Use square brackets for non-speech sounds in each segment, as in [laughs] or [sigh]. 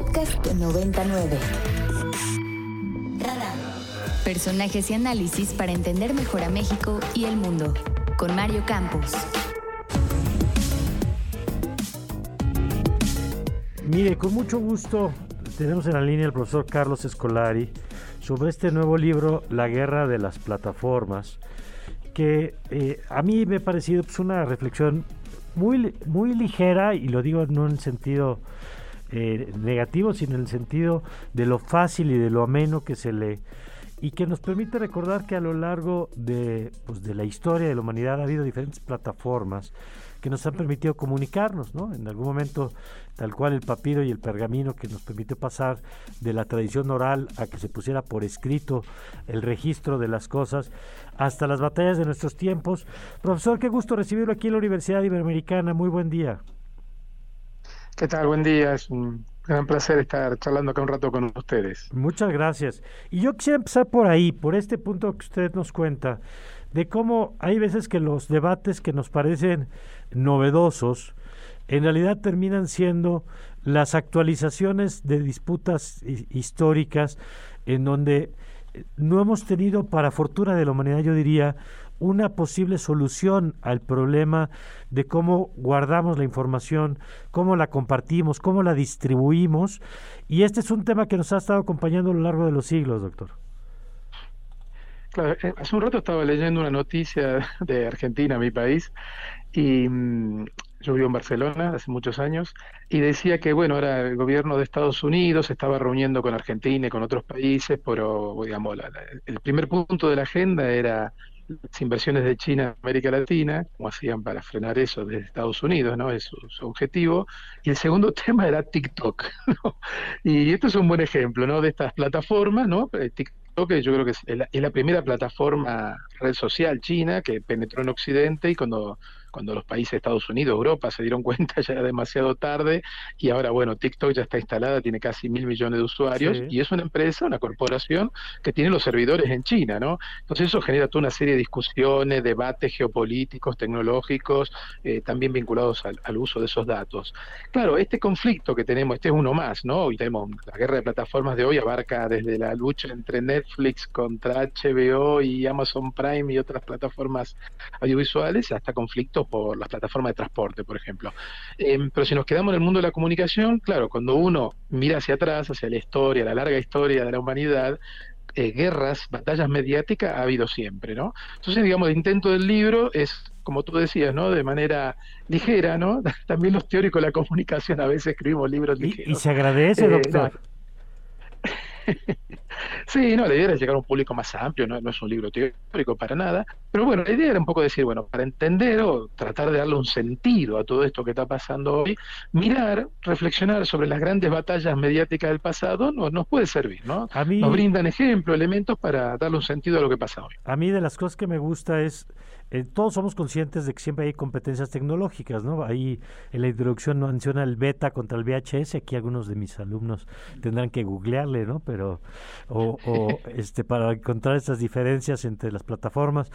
Podcast 99. Personajes y análisis para entender mejor a México y el mundo. Con Mario Campos. Mire, con mucho gusto tenemos en la línea al profesor Carlos Escolari sobre este nuevo libro, La guerra de las plataformas, que eh, a mí me ha parecido pues, una reflexión muy, muy ligera, y lo digo no en sentido eh, negativo, sino en el sentido de lo fácil y de lo ameno que se lee, y que nos permite recordar que a lo largo de, pues, de la historia de la humanidad ha habido diferentes plataformas que nos han permitido comunicarnos, ¿no? En algún momento, tal cual el papiro y el pergamino que nos permitió pasar de la tradición oral a que se pusiera por escrito el registro de las cosas, hasta las batallas de nuestros tiempos. Profesor, qué gusto recibirlo aquí en la Universidad Iberoamericana. Muy buen día. ¿Qué tal? Buen día. Es un gran placer estar charlando acá un rato con ustedes. Muchas gracias. Y yo quisiera empezar por ahí, por este punto que usted nos cuenta, de cómo hay veces que los debates que nos parecen novedosos, en realidad terminan siendo las actualizaciones de disputas históricas en donde eh, no hemos tenido, para fortuna de la humanidad, yo diría, una posible solución al problema de cómo guardamos la información, cómo la compartimos, cómo la distribuimos. Y este es un tema que nos ha estado acompañando a lo largo de los siglos, doctor. Claro, eh, hace un rato estaba leyendo una noticia de Argentina, mi país, y mm, yo vivo en Barcelona hace muchos años, y decía que, bueno, ahora el gobierno de Estados Unidos se estaba reuniendo con Argentina y con otros países, pero, digamos, el primer punto de la agenda era las inversiones de China en América Latina, como hacían para frenar eso desde Estados Unidos, ¿no? Es su, objetivo. Y el segundo [laughs] tema era TikTok, ¿no? Y esto es un buen ejemplo, ¿no? De estas plataformas, ¿no? Eh, TikTok yo creo que es la primera plataforma red social china que penetró en Occidente y cuando cuando los países Estados Unidos, Europa se dieron [laughs] cuenta ya era demasiado tarde y ahora, bueno, TikTok ya está instalada, tiene casi mil millones de usuarios y es una empresa, una corporación que tiene los servidores en China, ¿no? Entonces eso genera toda una serie de discusiones, debates geopolíticos, tecnológicos, eh, también vinculados al, al, uso de esos datos. Claro, este conflicto que tenemos, este es uno más, ¿no? Hoy tenemos la guerra de plataformas de hoy abarca desde la lucha entre Netflix contra HBO y Amazon Prime y otras plataformas audiovisuales hasta conflictos por las plataformas de transporte, por ejemplo. Em, pero si nos quedamos en el mundo de la comunicación, claro, cuando uno mira hacia atrás, hacia la historia, la larga historia de la humanidad, eh, guerras, batallas mediáticas ha habido siempre, ¿no? Entonces, digamos, el intento del libro es, como tú decías, ¿no? De manera ligera, ¿no? [laughs] También los teóricos de la comunicación a veces escribimos libros ligeros. Y, se agradece, eh, doctor. [laughs] sí, no, la idea era llegar a un público más amplio, no, no, es un libro teórico para nada, pero bueno, la idea era un poco decir, bueno, para entender o tratar de darle un sentido a todo esto que está pasando hoy, mirar, reflexionar sobre las grandes batallas mediáticas del pasado nos, nos puede servir, ¿no? A mí, nos brindan ejemplos, elementos para darle un sentido a lo que pasa hoy. A mí de las cosas que me gusta es eh, todos somos conscientes de que siempre hay competencias tecnológicas, ¿no? Ahí en la introducción menciona el beta contra el VHS, aquí algunos de mis alumnos tendrán que googlearle, ¿no? Pero, o, [laughs] este, para encontrar estas diferencias entre las plataformas.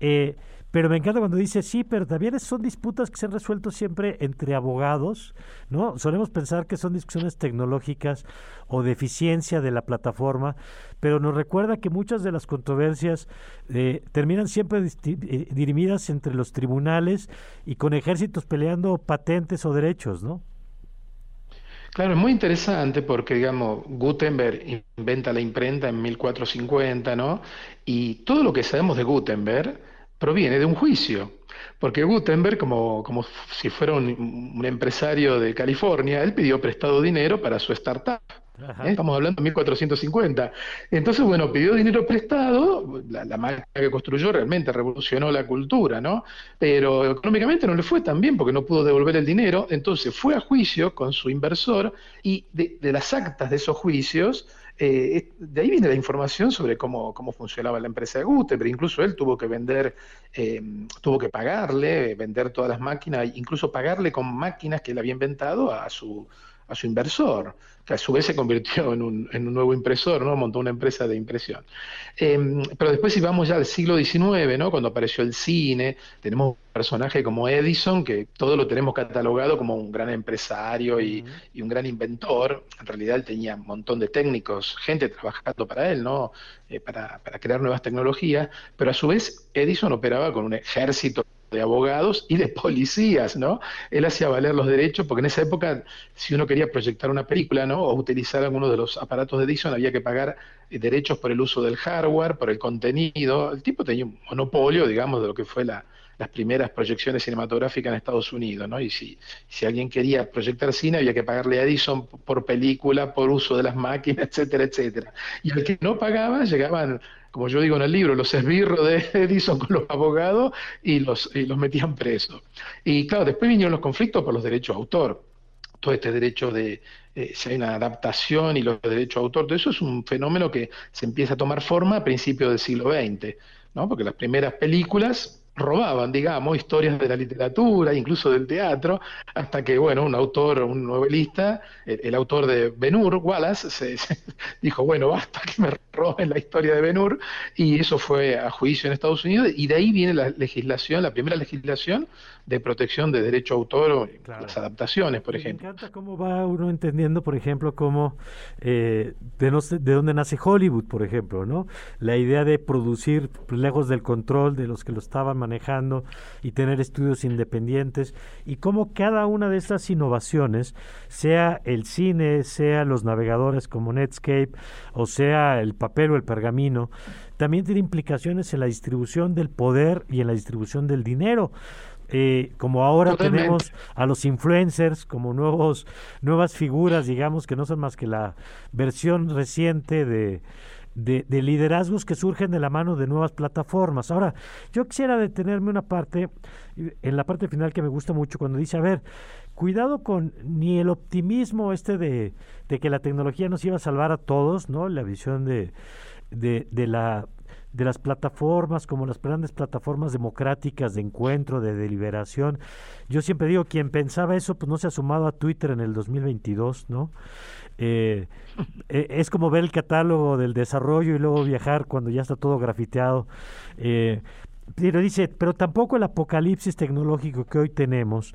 Eh, pero me encanta cuando dice, sí, pero también son disputas que se han resuelto siempre entre abogados, ¿no? Solemos pensar que son discusiones tecnológicas o de eficiencia de la plataforma, pero nos recuerda que muchas de las controversias eh, terminan siempre eh, dirimidas entre los tribunales y con ejércitos peleando patentes o derechos, ¿no? Claro, es muy interesante porque, digamos, Gutenberg inventa la imprenta en 1450, ¿no? Y todo lo que sabemos de Gutenberg proviene de un juicio, porque Gutenberg, como, como si fuera un, empresario de California, él pidió prestado dinero para su startup. Estamos hablando de 1450. Entonces, bueno, pidió dinero prestado, la, máquina que construyó realmente revolucionó la cultura, ¿no? Pero económicamente no le fue tan bien porque no pudo devolver el dinero, entonces fue a juicio con su inversor y de, de las actas de esos juicios eh, de ahí viene la información sobre cómo, cómo funcionaba la empresa de Gute, pero incluso él tuvo que vender, eh, tuvo que pagarle, vender todas las máquinas, incluso pagarle con máquinas que él había inventado a su, a su inversor, que a su vez se convirtió en un, en un nuevo impresor, ¿no? Montó una empresa de impresión. Em, pero después si vamos ya al siglo XIX, ¿no? Cuando apareció el cine, tenemos un personaje como Edison, que todo lo tenemos catalogado como un gran empresario y, y un gran inventor. En realidad él tenía un montón de técnicos, gente trabajando para él, ¿no? Eh, para, para crear nuevas tecnologías, pero a su vez Edison operaba con un ejército de abogados y de policías, ¿no? Él hacía valer los derechos, porque en esa época, si uno quería proyectar una película, ¿no? O utilizar alguno de los aparatos de Edison, había que pagar eh, derechos por el uso del hardware, por el contenido. El tipo tenía un monopolio, digamos, de lo que fue la, las primeras proyecciones cinematográficas en Estados Unidos, ¿no? Y si, alguien quería proyectar cine, había que pagarle a Edison por película, por uso de las máquinas, [laughs] etcétera, etcétera. Y el que no pagaba, llegaban como yo digo en el libro, los esbirros de [laughs] Edison con los abogados y los, y los metían presos. Y claro, después vinieron los conflictos por los derechos de autor. Todo este derecho de, eh, si hay una adaptación y los derechos de autor, todo eso es un fenómeno que se empieza a tomar forma a principios del siglo XX, ¿no? porque las primeras películas robaban, digamos, historias de la literatura, incluso del teatro, hasta que, bueno, un autor, un novelista, el, autor de Ben Hur, Wallace, se, [laughs] dijo, bueno, basta que me roben la historia de Ben Hur, y eso fue a juicio en Estados Unidos, y de ahí viene la legislación, la primera legislación de protección de derecho a autor o las adaptaciones, por ejemplo. Me encanta cómo va uno entendiendo, por ejemplo, cómo eh, de, de dónde nace Hollywood, por ejemplo, ¿no? La idea de producir lejos del control de los que lo estaban manejando y tener estudios independientes y cómo cada una de estas innovaciones, sea el cine, sea los navegadores como Netscape o sea el papel o el pergamino, también tiene implicaciones en la distribución del poder y en la distribución del dinero. Eh, como ahora tenemos a los influencers como nuevos nuevas figuras digamos que no son más que la versión reciente de, de, liderazgos que surgen de la mano de nuevas plataformas. Ahora, yo quisiera detenerme una parte, en la parte final que me gusta mucho, cuando dice, a ver, cuidado con ni el optimismo este de, de que la tecnología nos iba a salvar a todos, ¿no? La visión de, de la de las plataformas, como las grandes plataformas democráticas de encuentro, de deliberación. Yo siempre digo, quien pensaba eso, pues no se ha sumado a Twitter en el 2022, ¿no? Eh, eh, es como ver el catálogo del desarrollo y luego viajar cuando ya está todo grafiteado. Eh, pero dice, pero tampoco el apocalipsis tecnológico que hoy tenemos.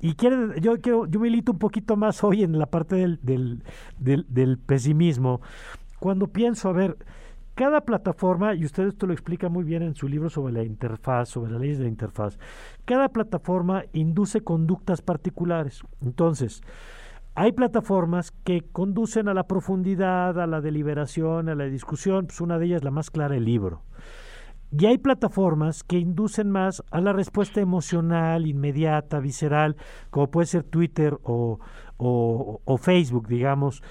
Y quiere, yo quiero, yo milito un poquito más hoy en la parte del, del, del, del pesimismo. Cuando pienso, a ver, cada plataforma, y usted esto lo explica muy bien en su libro sobre la interfaz, sobre las leyes de la interfaz, cada plataforma induce conductas particulares. Entonces, hay plataformas que conducen a la profundidad, a la deliberación, a la discusión, pues una de ellas, la más clara, el libro. Y hay plataformas que inducen más a la respuesta emocional, inmediata, visceral, como puede ser Twitter o, o, Facebook, digamos.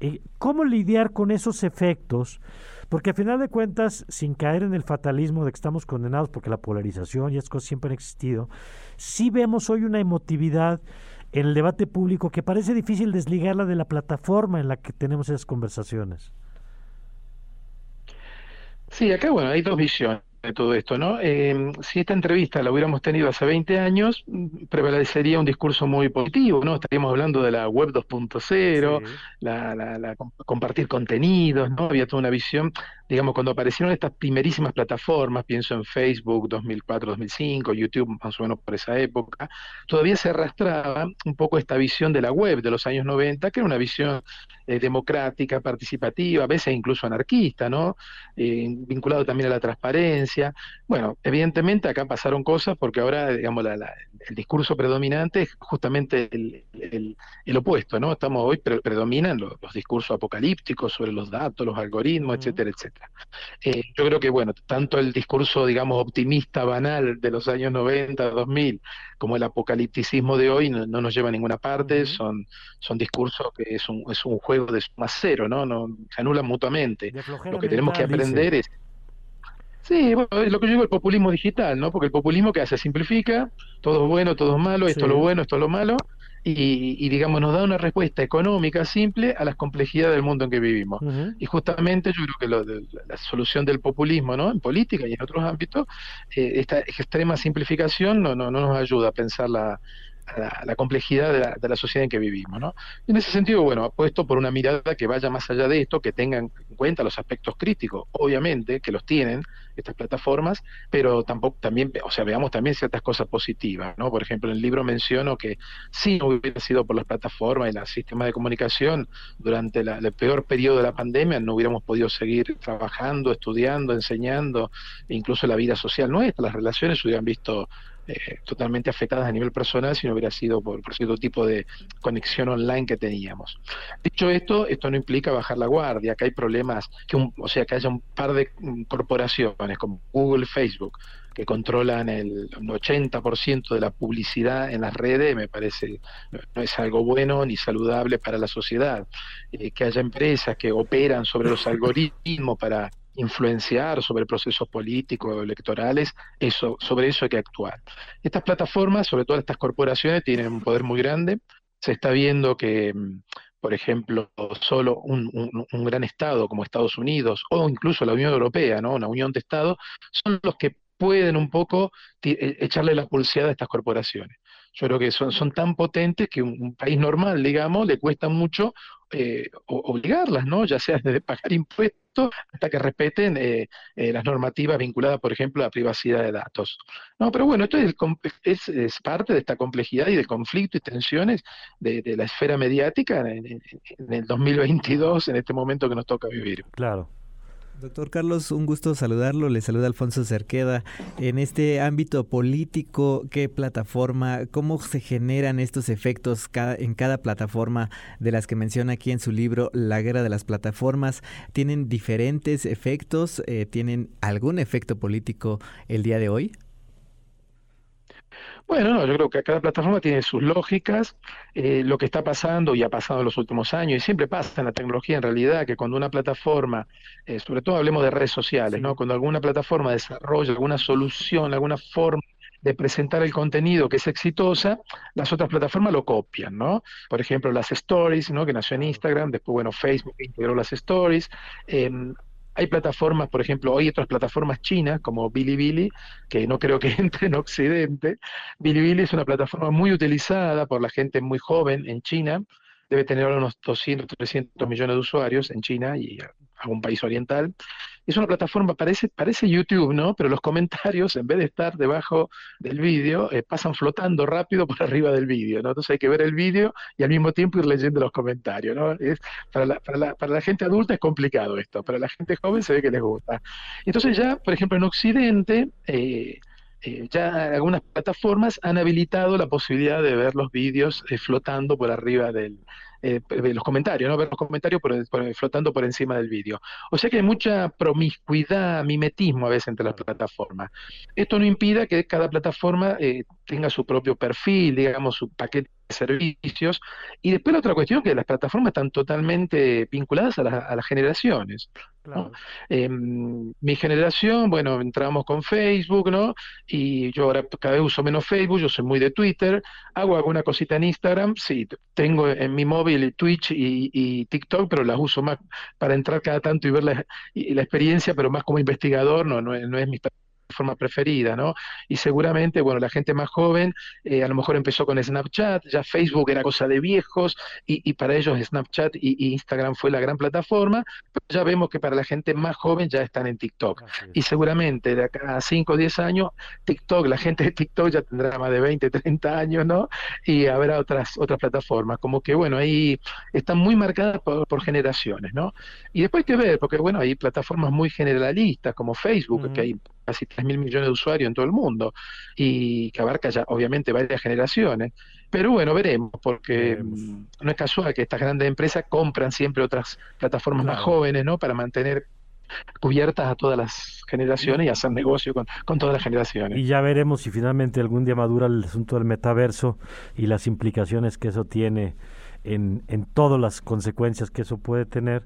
Eh, ¿Cómo lidiar con esos efectos? Porque a final de cuentas, sin caer en el fatalismo de que estamos condenados porque la polarización y esas cosas siempre han existido, sí vemos hoy una emotividad en el debate público que parece difícil desligarla de la plataforma en la que tenemos esas conversaciones. Sí, acá bueno, hay dos visiones de todo esto, ¿no? Em, si esta entrevista la hubiéramos tenido hace 20 años, mm, prevalecería un discurso muy positivo, ¿no? Estaríamos hablando de la web 2.0, la, la, la, compartir contenidos, ¿no? Había toda una visión, digamos, cuando aparecieron estas primerísimas plataformas, pienso en Facebook 2004, 2005, YouTube más o menos por esa época, todavía se arrastraba un poco esta visión de la web de los años 90, que era una visión eh, democrática, participativa, a veces incluso anarquista, ¿no? Eh, vinculado también a la transparencia. Bueno, evidentemente acá pasaron cosas porque ahora, digamos, el discurso predominante es justamente el, opuesto, ¿no? Estamos hoy, predominan los, discursos apocalípticos sobre los datos, los algoritmos, etcétera, etcétera. Eh, yo creo que, bueno, tanto el discurso, digamos, optimista, banal de los años 90, 2000, como el apocalipticismo de hoy no, nos lleva a ninguna parte, son, son discursos que es un, es un juego de suma cero, ¿no? no se anulan mutuamente. Lo que tenemos que aprender es... Sí, bueno, es lo que yo digo el populismo digital, ¿no? Porque el populismo que hace simplifica, todo es bueno, todo es malo, esto es lo bueno, esto es lo malo, y, digamos, nos da una respuesta económica simple a las complejidades del mundo en que vivimos. Y justamente yo creo que la solución del populismo, ¿no? En política y en otros ámbitos, eh, esta extrema simplificación no, no, no nos ayuda a pensar la, la, complejidad de la, la, sociedad en que vivimos. ¿no? en ese sentido, bueno, apuesto por una mirada que vaya más allá de esto, que tengan en cuenta los aspectos críticos, obviamente, que los tienen estas plataformas, pero tampoco también, o sea, veamos también ciertas cosas positivas, ¿no? Por ejemplo, en el libro menciono que si no hubiera sido por las plataformas y los sistemas de comunicación durante el peor periodo de la pandemia, no hubiéramos podido seguir trabajando, estudiando, enseñando, incluso la vida social nuestra, las relaciones se hubieran visto eh, totalmente afectadas a nivel personal si no hubiera sido por, cierto tipo de conexión online que teníamos. Dicho esto, esto no implica bajar la guardia, que hay problemas, que o sea, que haya un par de mm, corporaciones como Google, Facebook, que controlan el 80% de la publicidad en las redes, me parece no es algo bueno ni saludable para la sociedad. Eh, que haya empresas que operan sobre los algoritmos para influenciar sobre procesos políticos electorales, eso, sobre eso hay que actuar. Estas plataformas, sobre todo estas corporaciones, tienen un poder muy grande. Se está viendo que, mm, por ejemplo, solo un, gran Estado como Estados Unidos o incluso la Unión Europea, ¿no? una unión de Estados, son los que pueden un poco e, echarle la pulseada a estas corporaciones. Yo creo que son, son tan potentes que un, país normal, digamos, le cuesta mucho eh, obligarlas, ¿no? Ya sea desde pagar impuestos hasta que respeten eh, eh, las normativas vinculadas, por ejemplo, a la privacidad de datos. No, pero bueno, esto es, es, parte de esta complejidad y del conflicto y tensiones de, la esfera mediática en, en el 2022, en este momento que nos toca vivir. Claro. Doctor Carlos, un gusto saludarlo. Le saluda Alfonso Cerqueda. En este ámbito político, ¿qué plataforma, cómo se generan estos efectos en cada plataforma de las que menciona aquí en su libro La Guerra de las Plataformas? ¿Tienen diferentes efectos? Eh, ¿Tienen algún efecto político el día de hoy? Bueno, no, yo creo que cada plataforma tiene sus lógicas. Eh, lo que está pasando y ha pasado en los últimos años, y siempre pasa en la tecnología en realidad, que cuando una plataforma, eh, sobre todo hablemos de redes sociales, ¿no? Cuando alguna plataforma desarrolla alguna solución, alguna forma de presentar el contenido que es exitosa, las otras plataformas lo copian, ¿no? Por ejemplo, las stories, ¿no? Que nació en Instagram, después, bueno, Facebook integró las stories. Em, hay plataformas, por ejemplo, hay otras plataformas chinas como Bilibili, que no creo que [laughs] entre en Occidente. Bilibili es una plataforma muy utilizada por la gente muy joven en China, debe tener unos 200, 300 millones de usuarios en China y algún país oriental. Es una plataforma, parece, parece YouTube, ¿no? Pero los [laughs] comentarios, en vez de estar debajo del vídeo, eh, pasan flotando rápido por arriba del vídeo. Entonces hay que ver el vídeo y al mismo tiempo ir leyendo los comentarios, para la gente adulta es complicado esto, para la gente joven se ve que les gusta. Entonces ya, por ejemplo, en Occidente... Eh, eh, ya algunas plataformas han habilitado la posibilidad de ver los vídeos flotando por arriba del, eh, los comentarios, ¿no? ver los comentarios flotando por encima del vídeo. O sea que hay mucha promiscuidad, mimetismo a veces entre las plataformas. Esto no impide que cada plataforma eh, tenga su propio perfil, digamos, su paquete servicios. Y después la otra cuestión es que las plataformas están totalmente vinculadas a, a las generaciones. Em, mi generación, bueno, entramos con Facebook, ¿no? Y yo ahora cada vez uso menos Facebook, yo soy muy de Twitter, hago alguna cosita en Instagram, sí, tengo en mi móvil Twitch y, TikTok, pero las uso más para entrar cada tanto y ver la, la experiencia, pero más como investigador, no, no, no es mi forma preferida, ¿no? Y seguramente, bueno, la gente más joven eh, a lo mejor empezó con Snapchat, ya Facebook era cosa de viejos y, para ellos Snapchat y, Instagram fue la gran plataforma, pero ya vemos que para la gente más joven ya están en TikTok. Y seguramente de acá a 5 o 10 años, TikTok, la gente de TikTok ya tendrá más de 20, 30 años, ¿no? Y habrá otras, otras plataformas, como que, bueno, ahí están muy marcadas por, generaciones, ¿no? Y después hay que ver, porque, bueno, hay plataformas muy generalistas como Facebook, que hay casi 3 mil millones de usuarios en todo el mundo y que abarca ya obviamente varias generaciones. Pero bueno, veremos, porque mm, no es casual que estas grandes empresas compran siempre otras plataformas más jóvenes, ¿no? Para mantener cubiertas a todas las generaciones y hacer negocio con, con, todas las generaciones. Y ya veremos si finalmente algún día madura el asunto del metaverso y las implicaciones que eso tiene en, en todas las consecuencias que eso puede tener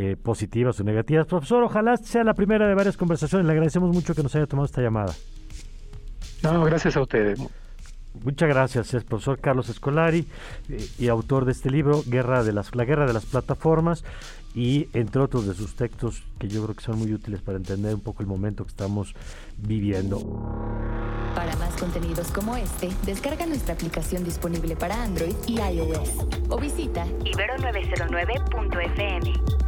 eh, positivas o negativas. Profesor, ojalá sea la primera de varias conversaciones. Le agradecemos mucho que nos haya tomado esta llamada. No, gracias a ustedes. Muchas gracias. Es profesor Carlos Escolari eh, y autor de este libro, Guerra de las, La Guerra de las Plataformas, y entre otros de sus textos que yo creo que son muy útiles para entender un poco el momento que estamos viviendo. Para más contenidos como este, descarga nuestra aplicación disponible para Android y iOS o visita ibero909.fm.